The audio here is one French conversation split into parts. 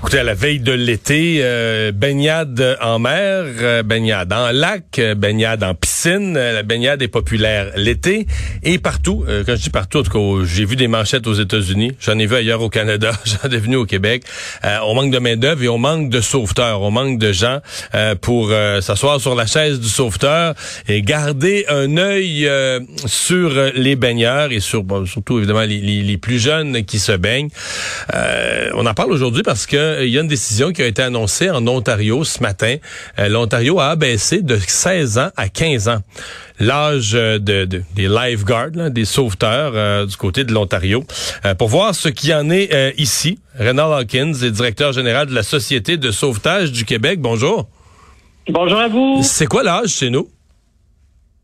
Écoutez, à la veille de l'été, euh, baignade en mer, euh, baignade en lac, euh, baignade en piscine. la baignade est populaire l'été et partout. quand je dis partout, en tout cas, j'ai vu des manchettes aux États-Unis. J'en ai vu ailleurs au Canada. J'en ai venu au Québec. on manque de main d'œuvre et on manque de sauveteurs. On manque de gens pour s'asseoir sur la chaise du sauveteur et garder un œil sur les baigneurs et sur surtout évidemment les, les, plus jeunes qui se baignent. on en parle aujourd'hui parce que euh, il y a une décision qui a été annoncée en Ontario ce matin. Euh, L'Ontario a abaissé de 16 ans à 15 ans l'âge euh, de, des lifeguards, des sauveteurs du côté de l'Ontario. pour voir ce qu'il y en est ici, Renald Hawkins est directeur général de la Société de sauvetage du Québec. Bonjour. Bonjour à vous. C'est quoi l'âge chez nous?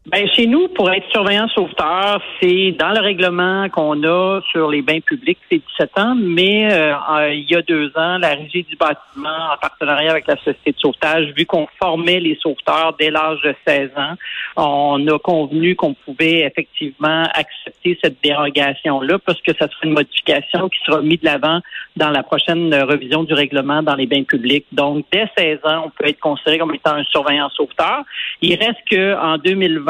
Ben, chez nous, pour être surveillant sauveteur, c'est dans le règlement qu'on a sur les bains publics, c'est 17 ans, mais euh, il y a deux ans, la Régie du bâtiment, en partenariat avec la Société de sauvetage, vu qu'on formait les sauveteurs dès l'âge de 16 ans, on a convenu qu'on pouvait effectivement accepter cette dérogation-là parce que ça sera une modification qui sera mise de l'avant dans la prochaine revision du règlement dans les bains publics. Donc, dès 16 ans, on peut être considéré comme étant un surveillant sauveteur. Il reste que en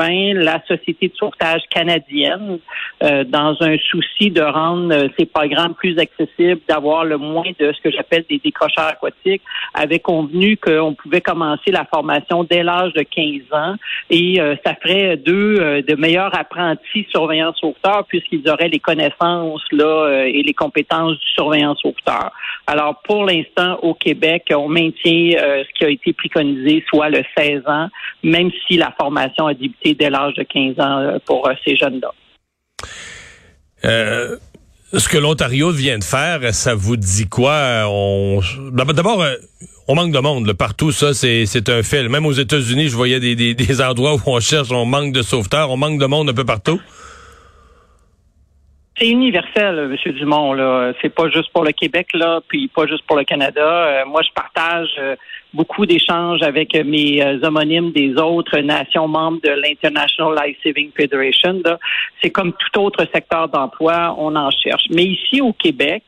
2020, la Société de sauvetage canadienne, euh, dans un souci de rendre euh, ces programmes plus accessibles, d'avoir le moins de ce que j'appelle des décrocheurs aquatiques, avait convenu qu'on pouvait commencer la formation dès l'âge de 15 ans et euh, ça ferait d'eux de meilleurs apprentis surveillants sauveteurs puisqu'ils auraient les connaissances là et les compétences du surveillant sauveteur. Alors pour l'instant au Québec, on maintient ce qui a été préconisé, soit le 16 ans, même si la formation a débuté dès l'âge de 15 ans euh, pour euh, ces jeunes-là. Euh, ce que l'Ontario vient de faire, ça vous dit quoi? On... D'abord, on manque de monde. Partout, ça, c'est un fait. Même aux États-Unis, je voyais des, des, endroits où on cherche, on manque de sauveteurs, on manque de monde un peu partout. C'est universel, M. Dumont. Là, c'est pas juste pour le Québec là, puis pas juste pour le Canada. moi, je partage beaucoup d'échanges avec mes euh, homonymes des autres nations membres de l'International Life Saving Federation. C'est comme tout autre secteur d'emploi, on en cherche. Mais ici au Québec,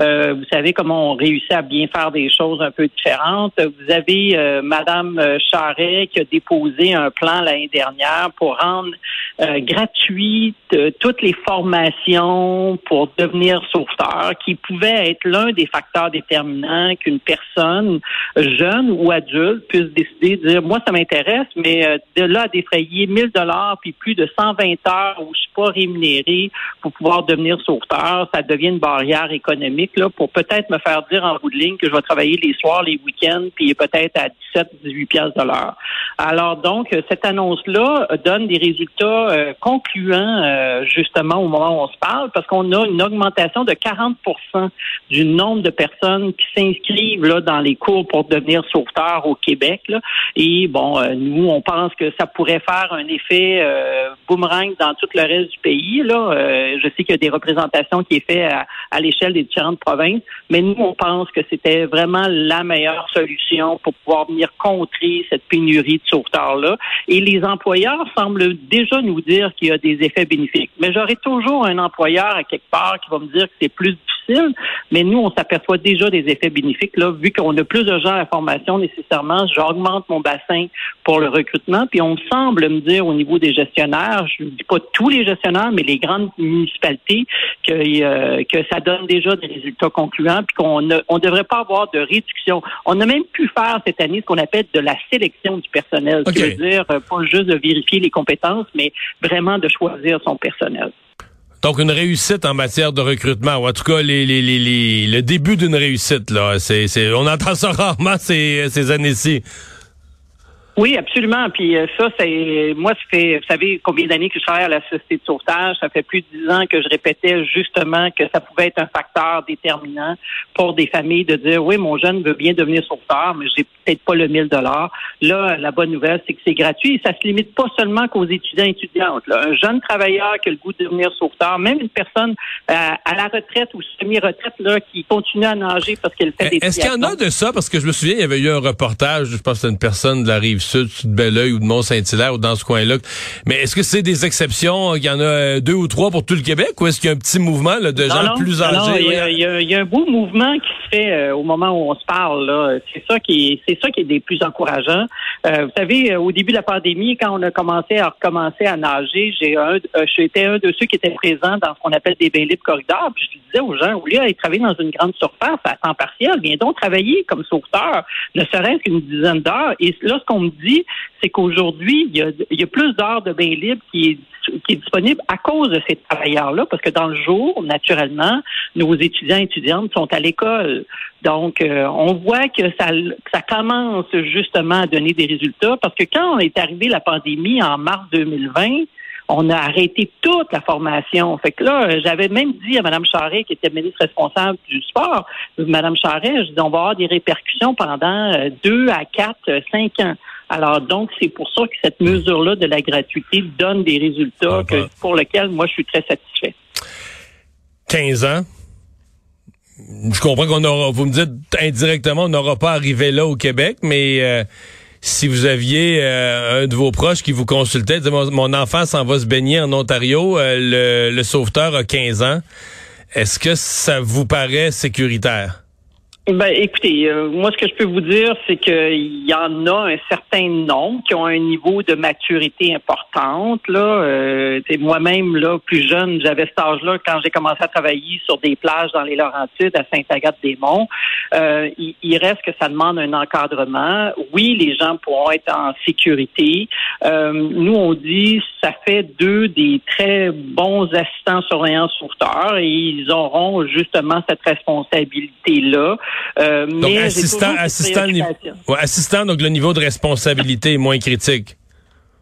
euh, vous savez comment on réussit à bien faire des choses un peu différentes. Vous avez euh, Madame Charret qui a déposé un plan l'année dernière pour rendre euh, gratuite toutes les formations pour devenir sauveteur, qui pouvait être l'un des facteurs déterminants qu'une personne jeune ou adulte puisse décider de dire moi ça m'intéresse, mais euh, de là à défrayer 1000 dollars puis plus de 120 heures où je suis pas rémunéré pour pouvoir devenir sauveteur, ça devient une barrière économique là pour peut-être me faire dire en bout de ligne que je vais travailler les soirs, les week-ends, puis peut-être à 17, 18 pièces de l'heure. Alors donc cette annonce là donne des résultats euh, concluants euh, justement au moment où on se parle parce qu'on a une augmentation de 40% du nombre de personnes qui s'inscrivent là dans les cours pour devenir sauveteurs au Québec. Et bon, euh, nous, on pense que ça pourrait faire un effet euh, boomerang dans tout le reste du pays. Là. Euh, je sais qu'il y a des représentations qui est fait à, à l'échelle des différentes provinces, mais nous, on pense que c'était vraiment la meilleure solution pour pouvoir venir contrer cette pénurie de sauveteurs-là. Et les employeurs semblent déjà nous dire qu'il y a des effets bénéfiques. Mais j'aurai toujours un employeur à quelque part qui va me dire que c'est plus difficile, mais nous, on s'aperçoit déjà des effets bénéfiques, là, vu qu'on a plus de gens à la formation nécessairement, j'augmente mon bassin pour le recrutement, puis on semble me dire au niveau des gestionnaires, je ne dis pas tous les gestionnaires, mais les grandes municipalités, que, euh, que ça donne déjà des résultats concluants, puis qu'on ne on devrait pas avoir de réduction. On a même pu faire cette année ce qu'on appelle de la sélection du personnel, cest à dire euh, pas juste de vérifier les compétences, mais vraiment de choisir son personnel. Donc une réussite en matière de recrutement, ou en tout cas les, les, les, le début d'une réussite là. C'est, on entend ça rarement ces, ces années-ci. Oui, absolument. Puis euh, ça, c'est moi, ça fait, vous savez, combien d'années que je travaille à la société de sauvetage? Ça fait plus de dix ans que je répétais justement que ça pouvait être un facteur déterminant pour des familles de dire oui, mon jeune veut bien devenir sauveteur, mais j'ai peut-être pas le 1000 dollars. Là, la bonne nouvelle, c'est que c'est gratuit. Et ça se limite pas seulement qu'aux étudiants et étudiantes. Un jeune travailleur qui a le goût de devenir sauveteur, même une personne euh, à la retraite ou semi-retraite là qui continue à nager parce qu'elle fait des. Est-ce qu'il y en a de ça? Parce que je me souviens, il y avait eu un reportage, je pense, une personne de la rive Rive-Sud, de Belleuil ou de Mont-Saint-Hilaire ou dans ce coin-là. Mais est-ce que c'est des exceptions? Il y en a deux ou trois pour tout le Québec ou est-ce qu'il y a un petit mouvement de gens plus âgés? il, y a, un beau mouvement qui se fait au moment où on se parle. C'est ça qui c'est ça qui est des plus encourageants. vous savez, au début de la pandémie, quand on a commencé à recommencer à nager, j'ai un, j'étais un de ceux qui étaient présents dans ce qu'on appelle des bains libres corridors. Puis je disais aux gens, au lieu d'aller travailler dans une grande surface à temps partiel, viens donc travailler comme sauveteur, ne serait-ce qu'une dizaine d'heures. Et là, ce qu'on me dit, c'est qu'aujourd'hui, il y a, plus d'heures de bains libres qui est qui est disponible à cause de ces travailleurs-là, parce que dans le jour, naturellement, nos étudiants et étudiantes sont à l'école. Donc, euh, on voit que ça, ça commence justement à donner des résultats, parce que quand est arrivé la pandémie en mars 2020, on a arrêté toute la formation. Fait que là, j'avais même dit à Mme Charret, qui était ministre responsable du sport, Mme Charret, je dis, on va avoir des répercussions pendant euh, deux à quatre, euh, cinq ans. Alors, donc, c'est pour ça que cette mesure-là de la gratuité donne des résultats ah, bah. pour lesquels moi, je suis très satisfait. 15 ans? Je comprends qu'on aura, vous me dites indirectement, on n'aura pas arrivé là au Québec, mais euh, si vous aviez euh, un de vos proches qui vous consultait, mon, mon enfant s'en va se baigner en Ontario, euh, le, sauveteur a 15 ans, est-ce que ça vous paraît sécuritaire? Ben, écoutez, euh, moi, ce que je peux vous dire, c'est qu'il y en a un certain nombre qui ont un niveau de maturité importante. Là, euh, moi-même, là, plus jeune, j'avais cet âge-là quand j'ai commencé à travailler sur des plages dans les Laurentides, à Sainte-Agathe-des-Monts. Euh, il, reste que ça demande un encadrement. Oui, les gens pourront être en sécurité. Euh, nous, on dit, ça fait deux des très bons assistants surveillants sauveteurs et ils auront justement cette responsabilité-là. Euh, donc, assistant, assistant, assistant, donc le niveau de responsabilité est moins critique.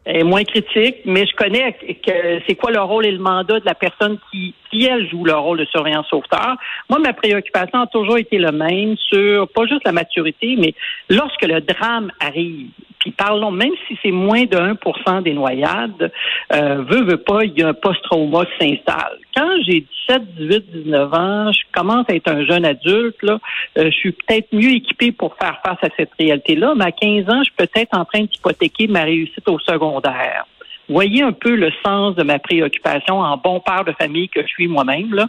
Est moins critique, mais je connais que c'est quoi le rôle et le mandat de la personne qui, qui elle joue le rôle de surveillant sauveteur. Moi, ma préoccupation a toujours été le même sur pas juste la maturité, mais lorsque le drame arrive, puis parlons, même si c'est moins de 1% des noyades, euh, veut, veut pas, il y a un post-trauma qui s'installe. Quand j'ai 17, 18, 19 ans, je commence à être un jeune adulte, là, euh, je suis peut-être mieux équipé pour faire face à cette réalité-là, mais à 15 ans, je suis peut-être en train d'hypothéquer ma réussite au secondaire voyez un peu le sens de ma préoccupation en bon père de famille que je suis moi-même. Là.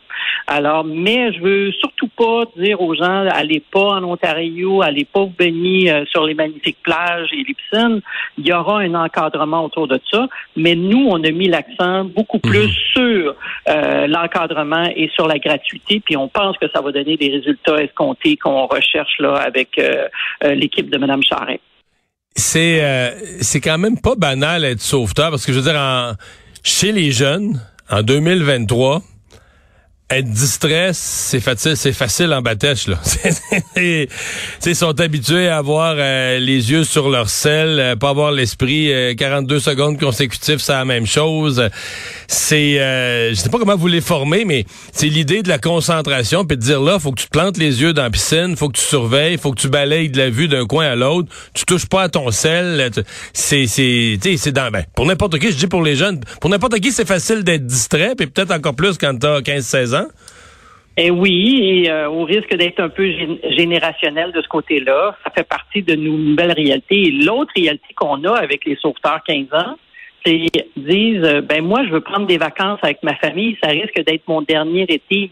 Alors, mais je veux surtout pas dire aux gens allez pas en Ontario, allez pas vous baigner euh, sur les magnifiques plages et les piscines. Il y aura un encadrement autour de ça, mais nous, on a mis l'accent beaucoup plus mhm. sur euh, l'encadrement et sur la gratuité, puis on pense que ça va donner des résultats escomptés qu'on recherche là avec euh, l'équipe de Mme Charret c'est euh, c'est quand même pas banal être sauveteur parce que je veux dire en, chez les jeunes en 2023 être distrait, c'est facile, c'est facile en batèche là. Ils sont habitués à avoir euh, les yeux sur leur sel, euh, pas avoir l'esprit 42 euh, secondes consécutives, c'est la même chose. C'est je sais pas comment vous les formez mais c'est l'idée de la concentration puis de dire là, faut que tu te plantes les yeux dans la piscine, faut que tu surveilles, faut que tu balayes de la vue d'un coin à l'autre, tu touches pas à ton sel, c'est c'est c'est dans ben, pour n'importe qui, je dis pour les jeunes, pour n'importe qui c'est facile d'être distrait puis peut-être encore plus quand tu as 15 16 eh oui, et euh, au risque d'être un peu générationnel de ce côté-là, ça fait partie de nos nouvelles réalités. L'autre réalité qu'on a avec les sauveteurs 15 ans, c'est disent euh, ben moi je veux prendre des vacances avec ma famille, ça risque d'être mon dernier été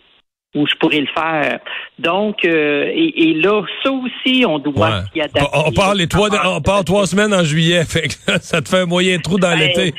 où je pourrais le faire. Donc, euh, et, là, ça aussi, on doit s'y adapter. On, part les trois, on part trois semaines en juillet, fait ça te fait un moyen trou dans ben, l'été.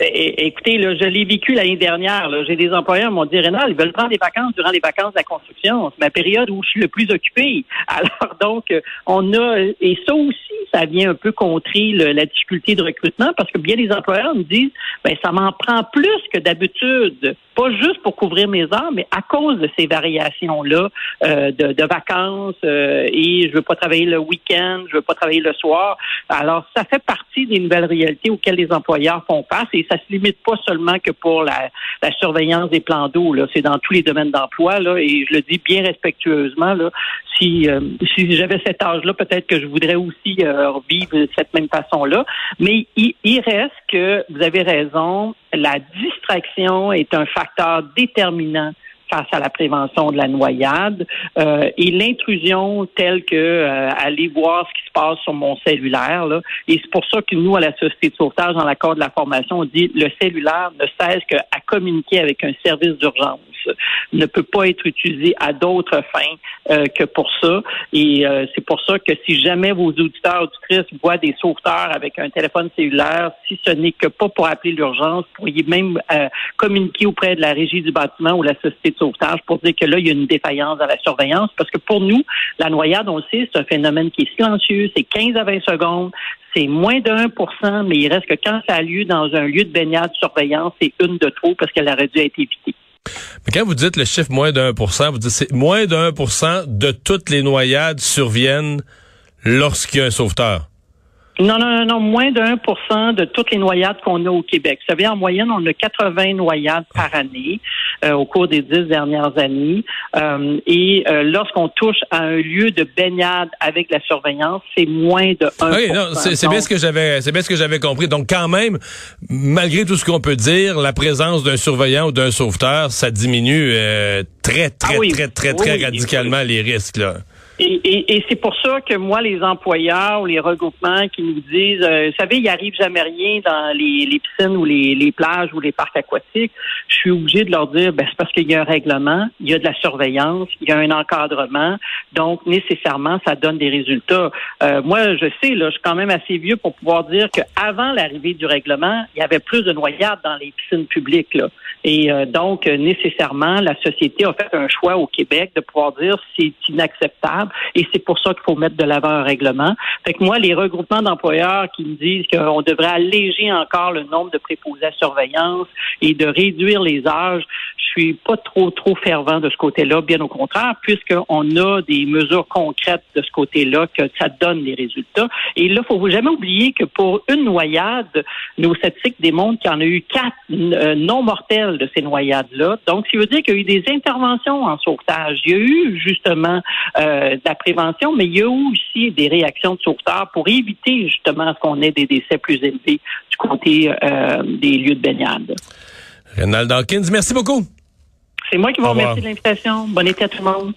Écoutez, là, je l'ai vécu l'année dernière. J'ai des employeurs qui m'ont dit, Rénal, ils veulent prendre des vacances durant les vacances de la construction. C'est ma période où je suis le plus occupé. Alors, donc, on a, et ça aussi, ça vient un peu contrer la difficulté de recrutement parce que bien des employeurs me disent, ben, ça m'en prend plus que d'habitude, pas juste pour couvrir mes heures, mais à cause de ces variations-là euh, de, vacances euh, et je veux pas travailler le week-end, je veux pas travailler le soir. Alors, ça fait partie des nouvelles réalités auxquelles les employeurs font face et ça se limite pas seulement que pour la, surveillance des plans d'eau. C'est dans tous les domaines d'emploi là et je le dis bien respectueusement là. Si euh, si j'avais cet âge-là, peut-être que je voudrais aussi vivre de cette même façon-là. Mais il, il reste que vous avez raison, la distraction est un facteur déterminant face à la prévention de la noyade euh, et l'intrusion telle que euh, aller voir ce qui se passe sur mon cellulaire. Là. Et c'est pour ça que nous, à la Société de sauvetage, dans l'accord de la formation, on dit le cellulaire ne cesse qu'à communiquer avec un service d'urgence ne peut pas être utilisé à d'autres fins euh, que pour ça. Et euh, c'est pour ça que si jamais vos auditeurs auditrices voient des sauveteurs avec un téléphone cellulaire, si ce n'est que pas pour appeler l'urgence, pourriez même euh, communiquer auprès de la régie du bâtiment ou la société de sauvetage pour dire que là, il y a une défaillance dans la surveillance. Parce que pour nous, la noyade, on le sait, c'est un phénomène qui est silencieux, c'est 15 à 20 secondes, c'est moins de 1% mais il reste que quand ça a lieu dans un lieu de baignade de surveillance, c'est une de trop parce qu'elle aurait dû être évitée. Mais quand vous dites le chiffre moins de 1% vous dites c'est moins de 1% de toutes les noyades surviennent lorsqu'il y a un sauveteur. Non, non, non, non, moins de 1 de toutes les noyades qu'on a au Québec. Vous savez, en moyenne, on a 80 noyades par année euh, au cours des dix dernières années. Euh, et euh, lorsqu'on touche à un lieu de baignade avec la surveillance, c'est moins de 1 Oui, non, c'est bien ce que j'avais, c'est bien ce que j'avais compris. Donc, quand même, malgré tout ce qu'on peut dire, la présence d'un surveillant ou d'un sauveteur, ça diminue très, très, ah très, très, très, radicalement les risques, là. Et, et, et c'est pour ça que moi, les employeurs ou les regroupements qui nous disent, euh, vous savez, il arrive jamais rien dans les, les piscines ou les, les, plages ou les parcs aquatiques, je suis obligé de leur dire, ben, c'est parce qu'il y a un règlement, il y a de la surveillance, il y a un encadrement, donc nécessairement, ça donne des résultats. Euh, moi, je sais, là, je suis quand même assez vieux pour pouvoir dire qu'avant l'arrivée du règlement, il y avait plus de noyades dans les piscines publiques. Là. Et euh, donc, nécessairement, la société a fait un choix au Québec de pouvoir dire c'est inacceptable et c'est pour ça qu'il faut mettre de l'avant un règlement. Fait que moi, les regroupements d'employeurs qui me disent qu'on devrait alléger encore le nombre de préposés à surveillance et de réduire les âges, je suis pas trop, trop fervent de ce côté-là, bien au contraire, puisqu'on a des mesures concrètes de ce côté-là, que ça donne des résultats. Et là, faut jamais oublier que pour une noyade, nos statistiques démontrent qu'il y en a eu quatre euh, non mortels de ces noyades-là. Donc, ça veut dire qu'il y a eu des interventions en sauvetage. Il y a eu justement euh, de la prévention, mais il y a aussi des réactions de sauveteurs pour éviter justement ce qu'on ait des décès plus élevés du côté euh, des lieux de baignade. Renald Dawkins, merci beaucoup. C'est moi qui vous remercie de l'invitation. Bon été à tout le monde.